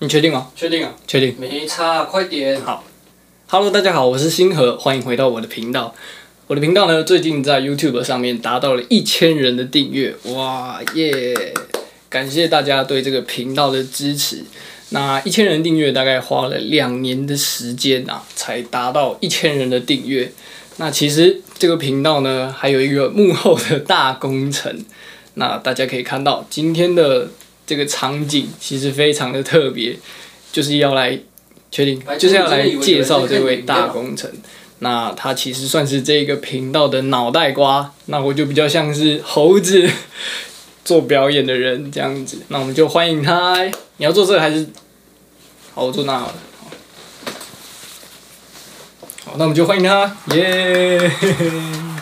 你确定吗？确定啊，确定。没差，快点。好，Hello，大家好，我是星河，欢迎回到我的频道。我的频道呢，最近在 YouTube 上面达到了一千人的订阅，哇耶！感谢大家对这个频道的支持。那一千人订阅大概花了两年的时间啊，才达到一千人的订阅。那其实这个频道呢，还有一个幕后的大工程。那大家可以看到今天的。这个场景其实非常的特别，就是要来确定，就是要来介绍这位大工程。那他其实算是这个频道的脑袋瓜，那我就比较像是猴子做表演的人这样子。那我们就欢迎他。你要做这个还是？好，我做那好了。好，那我们就欢迎他。耶、yeah!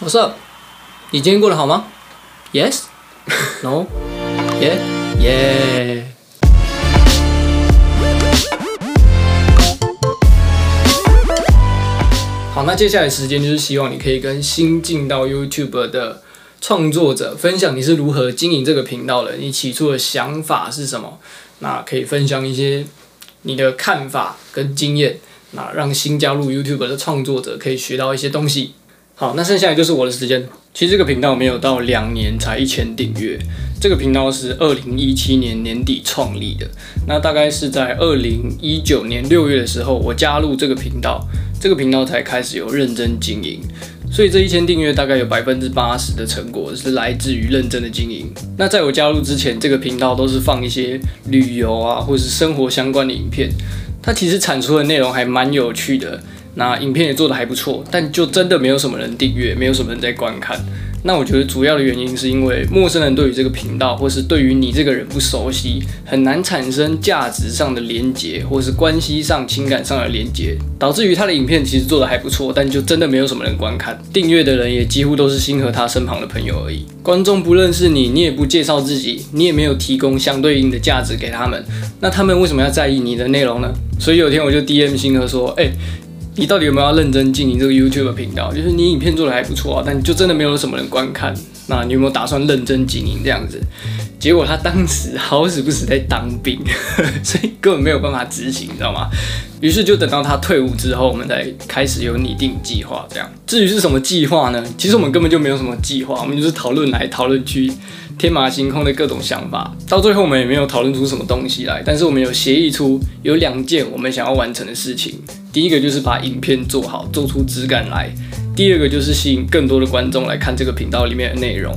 What's up？你今天过得好吗？Yes。No，耶耶。好，那接下来时间就是希望你可以跟新进到 YouTube 的创作者分享你是如何经营这个频道的，你起初的想法是什么？那可以分享一些你的看法跟经验，那让新加入 YouTube 的创作者可以学到一些东西。好，那剩下来就是我的时间。其实这个频道没有到两年才一千订阅，这个频道是二零一七年年底创立的。那大概是在二零一九年六月的时候，我加入这个频道，这个频道才开始有认真经营。所以这一千订阅大概有百分之八十的成果是来自于认真的经营。那在我加入之前，这个频道都是放一些旅游啊，或是生活相关的影片。它其实产出的内容还蛮有趣的。那影片也做得还不错，但就真的没有什么人订阅，没有什么人在观看。那我觉得主要的原因是因为陌生人对于这个频道，或是对于你这个人不熟悉，很难产生价值上的连结，或是关系上、情感上的连结，导致于他的影片其实做得还不错，但就真的没有什么人观看。订阅的人也几乎都是星河他身旁的朋友而已。观众不认识你，你也不介绍自己，你也没有提供相对应的价值给他们，那他们为什么要在意你的内容呢？所以有天我就 DM 星河说，哎。你到底有没有要认真经营这个 YouTube 频道？就是你影片做的还不错啊，但就真的没有什么人观看。那你有没有打算认真经营这样子？结果他当时好死不死在当兵，所以根本没有办法执行，你知道吗？于是就等到他退伍之后，我们才开始有拟定计划。这样，至于是什么计划呢？其实我们根本就没有什么计划，我们就是讨论来讨论去。天马行空的各种想法，到最后我们也没有讨论出什么东西来。但是我们有协议出有两件我们想要完成的事情。第一个就是把影片做好，做出质感来；第二个就是吸引更多的观众来看这个频道里面的内容。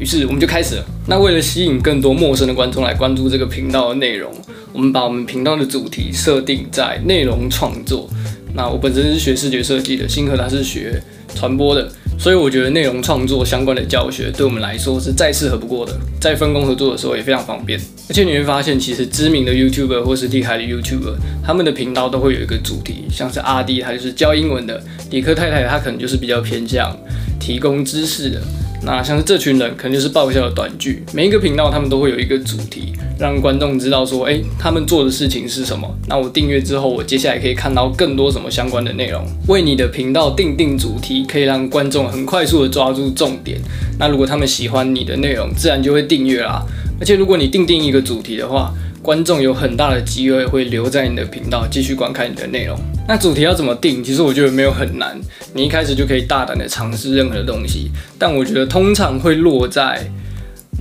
于是我们就开始了。那为了吸引更多陌生的观众来关注这个频道的内容，我们把我们频道的主题设定在内容创作。那我本身是学视觉设计的，星河他是学传播的。所以我觉得内容创作相关的教学对我们来说是再适合不过的，在分工合作的时候也非常方便。而且你会发现，其实知名的 YouTuber 或是厉害的 YouTuber，他们的频道都会有一个主题，像是阿弟他就是教英文的，理科太太她可能就是比较偏向提供知识的。那像是这群人，可能就是爆笑的短剧。每一个频道他们都会有一个主题，让观众知道说，诶，他们做的事情是什么。那我订阅之后，我接下来可以看到更多什么相关的内容。为你的频道定定主题，可以让观众很快速的抓住重点。那如果他们喜欢你的内容，自然就会订阅啦。而且如果你定定一个主题的话，观众有很大的机会会留在你的频道继续观看你的内容。那主题要怎么定？其实我觉得没有很难，你一开始就可以大胆的尝试任何东西。但我觉得通常会落在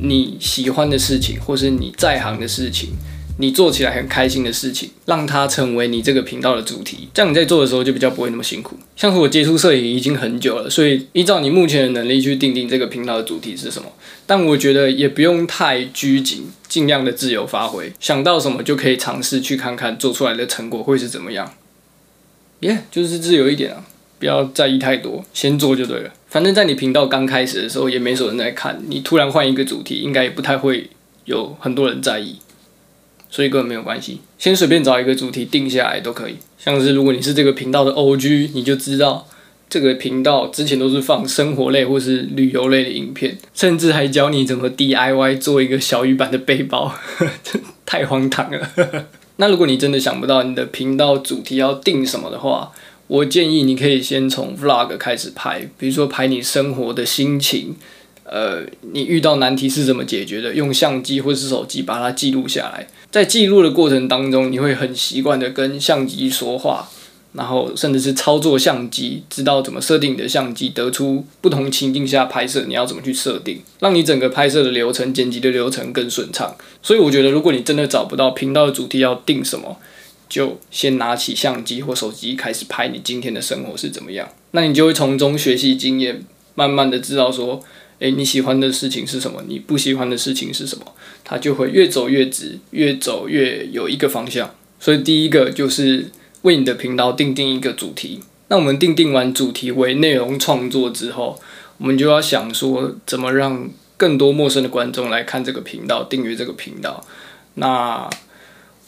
你喜欢的事情，或是你在行的事情。你做起来很开心的事情，让它成为你这个频道的主题，这样你在做的时候就比较不会那么辛苦。像是我接触摄影已经很久了，所以依照你目前的能力去定定这个频道的主题是什么。但我觉得也不用太拘谨，尽量的自由发挥，想到什么就可以尝试去看看做出来的成果会是怎么样。耶、就是自由一点啊，不要在意太多，先做就对了。反正在你频道刚开始的时候也没什么人在看，你突然换一个主题，应该也不太会有很多人在意。所以根本没有关系，先随便找一个主题定下来都可以。像是如果你是这个频道的 OG，你就知道这个频道之前都是放生活类或是旅游类的影片，甚至还教你怎么 DIY 做一个小鱼版的背包，太荒唐了。那如果你真的想不到你的频道主题要定什么的话，我建议你可以先从 Vlog 开始拍，比如说拍你生活的心情。呃，你遇到难题是怎么解决的？用相机或是手机把它记录下来，在记录的过程当中，你会很习惯的跟相机说话，然后甚至是操作相机，知道怎么设定你的相机，得出不同情境下拍摄你要怎么去设定，让你整个拍摄的流程、剪辑的流程更顺畅。所以我觉得，如果你真的找不到频道的主题要定什么，就先拿起相机或手机开始拍你今天的生活是怎么样，那你就会从中学习经验，慢慢的知道说。诶，你喜欢的事情是什么？你不喜欢的事情是什么？它就会越走越直，越走越有一个方向。所以第一个就是为你的频道定定一个主题。那我们定定完主题为内容创作之后，我们就要想说怎么让更多陌生的观众来看这个频道，订阅这个频道。那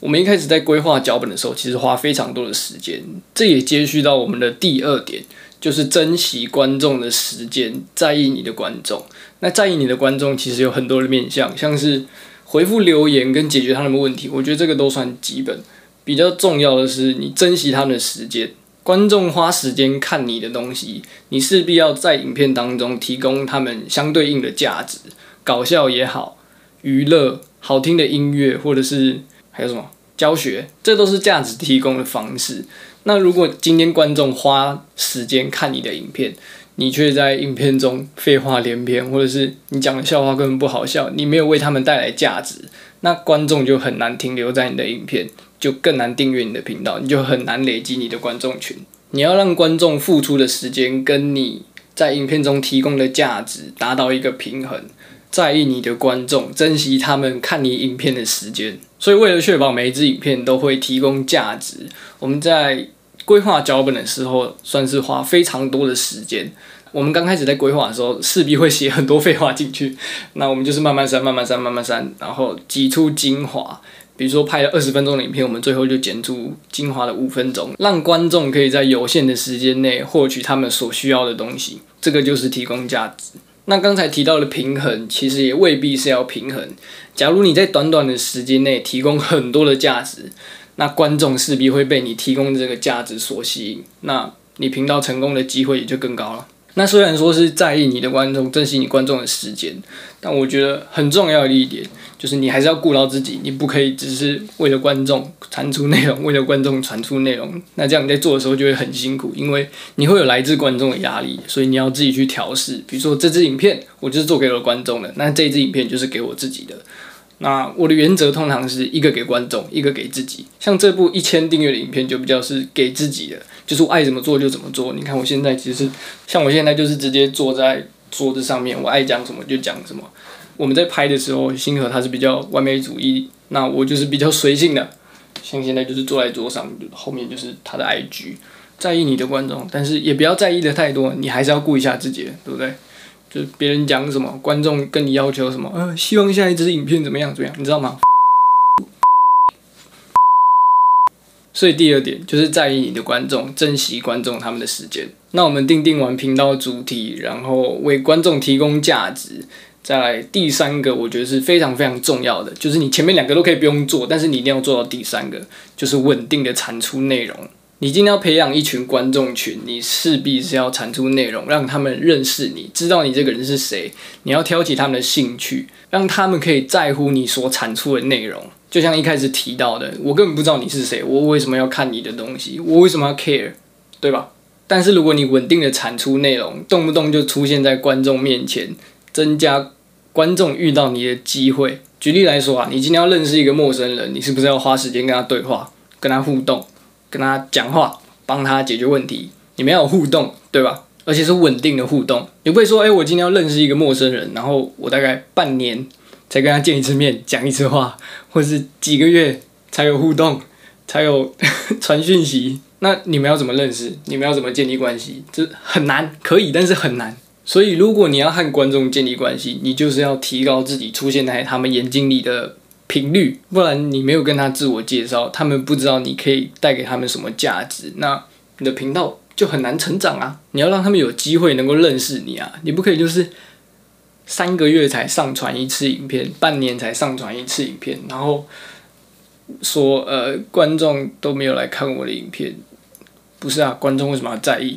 我们一开始在规划脚本的时候，其实花非常多的时间。这也接续到我们的第二点。就是珍惜观众的时间，在意你的观众。那在意你的观众，其实有很多的面向，像是回复留言跟解决他们的问题，我觉得这个都算基本。比较重要的是，你珍惜他们的时间。观众花时间看你的东西，你势必要在影片当中提供他们相对应的价值，搞笑也好，娱乐、好听的音乐，或者是还有什么教学，这都是价值提供的方式。那如果今天观众花时间看你的影片，你却在影片中废话连篇，或者是你讲的笑话根本不好笑，你没有为他们带来价值，那观众就很难停留在你的影片，就更难订阅你的频道，你就很难累积你的观众群。你要让观众付出的时间跟你在影片中提供的价值达到一个平衡。在意你的观众，珍惜他们看你影片的时间。所以，为了确保每一支影片都会提供价值，我们在规划脚本的时候，算是花非常多的时间。我们刚开始在规划的时候，势必会写很多废话进去。那我们就是慢慢删，慢慢删，慢慢删，然后挤出精华。比如说拍了二十分钟的影片，我们最后就剪出精华的五分钟，让观众可以在有限的时间内获取他们所需要的东西。这个就是提供价值。那刚才提到的平衡，其实也未必是要平衡。假如你在短短的时间内提供很多的价值，那观众势必会被你提供的这个价值所吸引，那你频道成功的机会也就更高了。那虽然说是在意你的观众，珍惜你观众的时间，但我觉得很重要的一点就是你还是要顾到自己，你不可以只是为了观众产出内容，为了观众产出内容。那这样你在做的时候就会很辛苦，因为你会有来自观众的压力，所以你要自己去调试。比如说这支影片我就是做给了观众的，那这支影片就是给我自己的。那我的原则通常是一个给观众，一个给自己。像这部一千订阅的影片就比较是给自己的，就是我爱怎么做就怎么做。你看我现在其实，像我现在就是直接坐在桌子上面，我爱讲什么就讲什么。我们在拍的时候，星河他是比较完美主义，那我就是比较随性的。像现在就是坐在桌上，后面就是他的 IG，在意你的观众，但是也不要在意的太多，你还是要顾一下自己，对不对？就别人讲什么，观众跟你要求什么，呃，希望下一支影片怎么样怎么样，你知道吗？所以第二点就是在意你的观众，珍惜观众他们的时间。那我们定定完频道主题，然后为观众提供价值，再来第三个，我觉得是非常非常重要的，就是你前面两个都可以不用做，但是你一定要做到第三个，就是稳定的产出内容。你今天要培养一群观众群，你势必是要产出内容，让他们认识你，知道你这个人是谁。你要挑起他们的兴趣，让他们可以在乎你所产出的内容。就像一开始提到的，我根本不知道你是谁，我为什么要看你的东西？我为什么要 care？对吧？但是如果你稳定的产出内容，动不动就出现在观众面前，增加观众遇到你的机会。举例来说啊，你今天要认识一个陌生人，你是不是要花时间跟他对话，跟他互动？跟他讲话，帮他解决问题，你们要有互动，对吧？而且是稳定的互动。你不会说，哎、我今天要认识一个陌生人，然后我大概半年才跟他见一次面，讲一次话，或是几个月才有互动，才有 传讯息。那你们要怎么认识？你们要怎么建立关系？这很难，可以，但是很难。所以，如果你要和观众建立关系，你就是要提高自己出现在他们眼睛里的频率，不然你没有跟他自我介绍，他们不知道你可以带给他们什么价值，那你的频道就很难成长啊！你要让他们有机会能够认识你啊！你不可以就是三个月才上传一次影片，半年才上传一次影片，然后说呃观众都没有来看我的影片，不是啊？观众为什么要在意？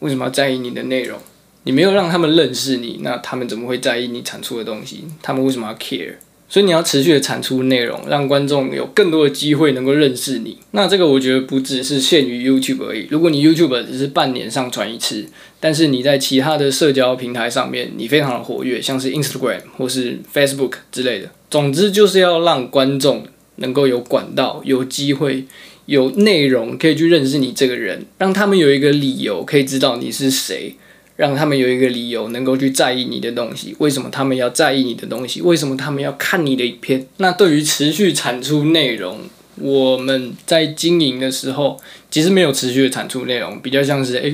为什么要在意你的内容？你没有让他们认识你，那他们怎么会在意你产出的东西？他们为什么要 care？所以你要持续的产出内容，让观众有更多的机会能够认识你。那这个我觉得不只是限于 YouTube 而已。如果你 YouTube 只是半年上传一次，但是你在其他的社交平台上面你非常的活跃，像是 Instagram 或是 Facebook 之类的，总之就是要让观众能够有管道、有机会、有内容可以去认识你这个人，让他们有一个理由可以知道你是谁。让他们有一个理由能够去在意你的东西。为什么他们要在意你的东西？为什么他们要看你的影片？那对于持续产出内容，我们在经营的时候，其实没有持续的产出内容，比较像是诶，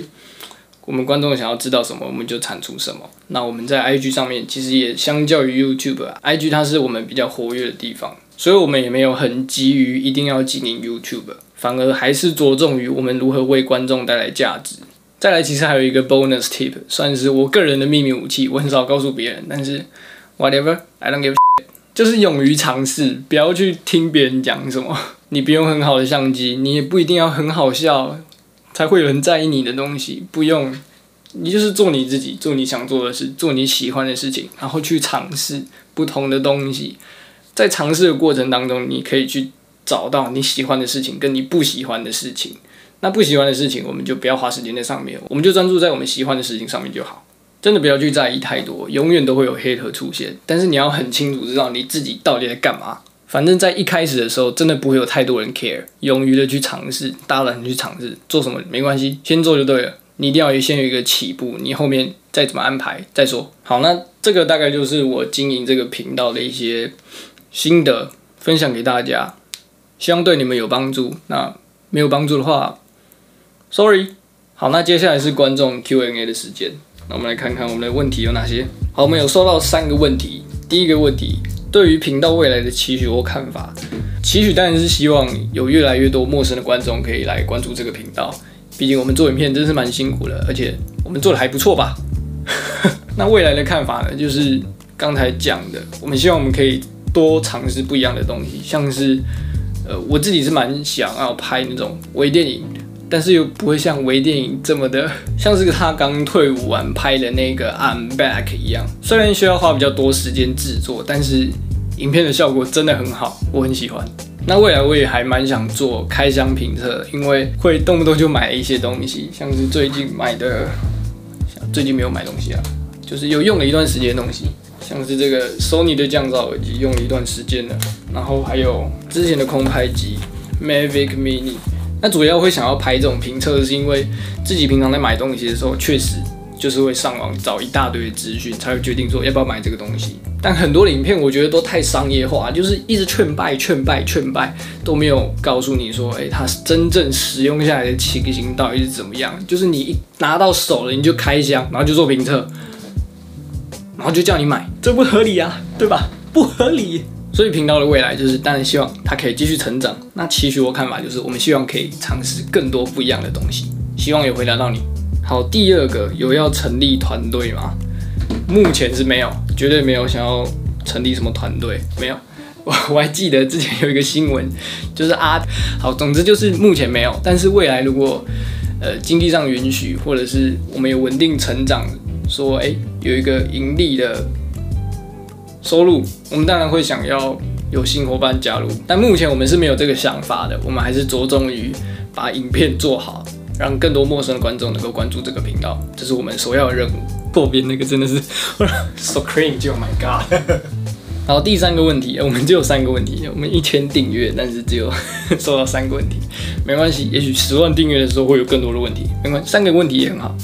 我们观众想要知道什么，我们就产出什么。那我们在 IG 上面，其实也相较于 YouTube，IG 它是我们比较活跃的地方，所以我们也没有很急于一定要经营 YouTube，反而还是着重于我们如何为观众带来价值。再来，其实还有一个 bonus tip，算是我个人的秘密武器，我很少告诉别人。但是，whatever，I don't give 就是勇于尝试，不要去听别人讲什么。你不用很好的相机，你也不一定要很好笑，才会有人在意你的东西。不用，你就是做你自己，做你想做的事，做你喜欢的事情，然后去尝试不同的东西。在尝试的过程当中，你可以去找到你喜欢的事情，跟你不喜欢的事情。那不喜欢的事情，我们就不要花时间在上面，我们就专注在我们喜欢的事情上面就好。真的不要去在意太多，永远都会有黑客出现。但是你要很清楚知道你自己到底在干嘛。反正，在一开始的时候，真的不会有太多人 care。勇于的去尝试，大胆去尝试，做什么没关系，先做就对了。你一定要先有一个起步，你后面再怎么安排再说。好，那这个大概就是我经营这个频道的一些心得，分享给大家，希望对你们有帮助。那没有帮助的话，Sorry，好，那接下来是观众 Q&A 的时间。那我们来看看我们的问题有哪些。好，我们有收到三个问题。第一个问题，对于频道未来的期许或看法，期许当然是希望有越来越多陌生的观众可以来关注这个频道。毕竟我们做影片真是蛮辛苦的，而且我们做的还不错吧？那未来的看法呢？就是刚才讲的，我们希望我们可以多尝试不一样的东西，像是呃，我自己是蛮想要拍那种微电影。但是又不会像微电影这么的，像是他刚退伍完拍的那个《I'm Back》一样，虽然需要花比较多时间制作，但是影片的效果真的很好，我很喜欢。那未来我也还蛮想做开箱评测，因为会动不动就买一些东西，像是最近买的，最近没有买东西啊，就是有用了一段时间的东西，像是这个 Sony 的降噪耳机，用了一段时间了，然后还有之前的空拍机 Mavic Mini。那主要会想要拍这种评测，是因为自己平常在买东西的时候，确实就是会上网找一大堆资讯，才会决定说要不要买这个东西。但很多影片我觉得都太商业化，就是一直劝败、劝败、劝败，都没有告诉你说，诶，它真正使用下来的情形到底是怎么样？就是你一拿到手了，你就开箱，然后就做评测，然后就叫你买，这不合理啊，对吧？不合理。所以频道的未来就是，当然希望它可以继续成长。那期许我看法就是，我们希望可以尝试更多不一样的东西。希望有回答到你。好，第二个有要成立团队吗？目前是没有，绝对没有想要成立什么团队，没有。我 我还记得之前有一个新闻，就是啊，好，总之就是目前没有。但是未来如果呃经济上允许，或者是我们有稳定成长，说哎有一个盈利的。收入，我们当然会想要有新伙伴加入，但目前我们是没有这个想法的。我们还是着重于把影片做好，让更多陌生的观众能够关注这个频道，这是我们首要任务。破边那个真的是 so cringe，Oh my god！好，第三个问题，我们只有三个问题，我们一千订阅，但是只有 收到三个问题，没关系，也许十万订阅的时候会有更多的问题，没关系，三个问题也很好。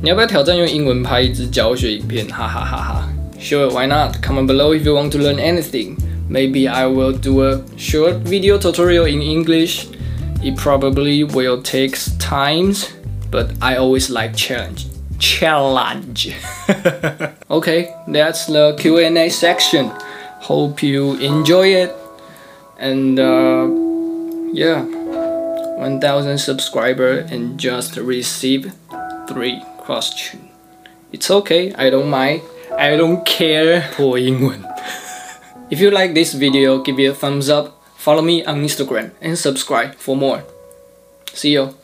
你要不要挑战用英文拍一支教学影片？哈哈哈哈。Sure, why not? Comment below if you want to learn anything. Maybe I will do a short video tutorial in English. It probably will take time, but I always like challenge. Challenge. okay, that's the Q&A section. Hope you enjoy it. And uh, yeah, 1000 subscriber and just receive three questions. It's okay, I don't mind. I don't care for 英文 If you like this video, give it a thumbs up, follow me on Instagram, and subscribe for more. See you.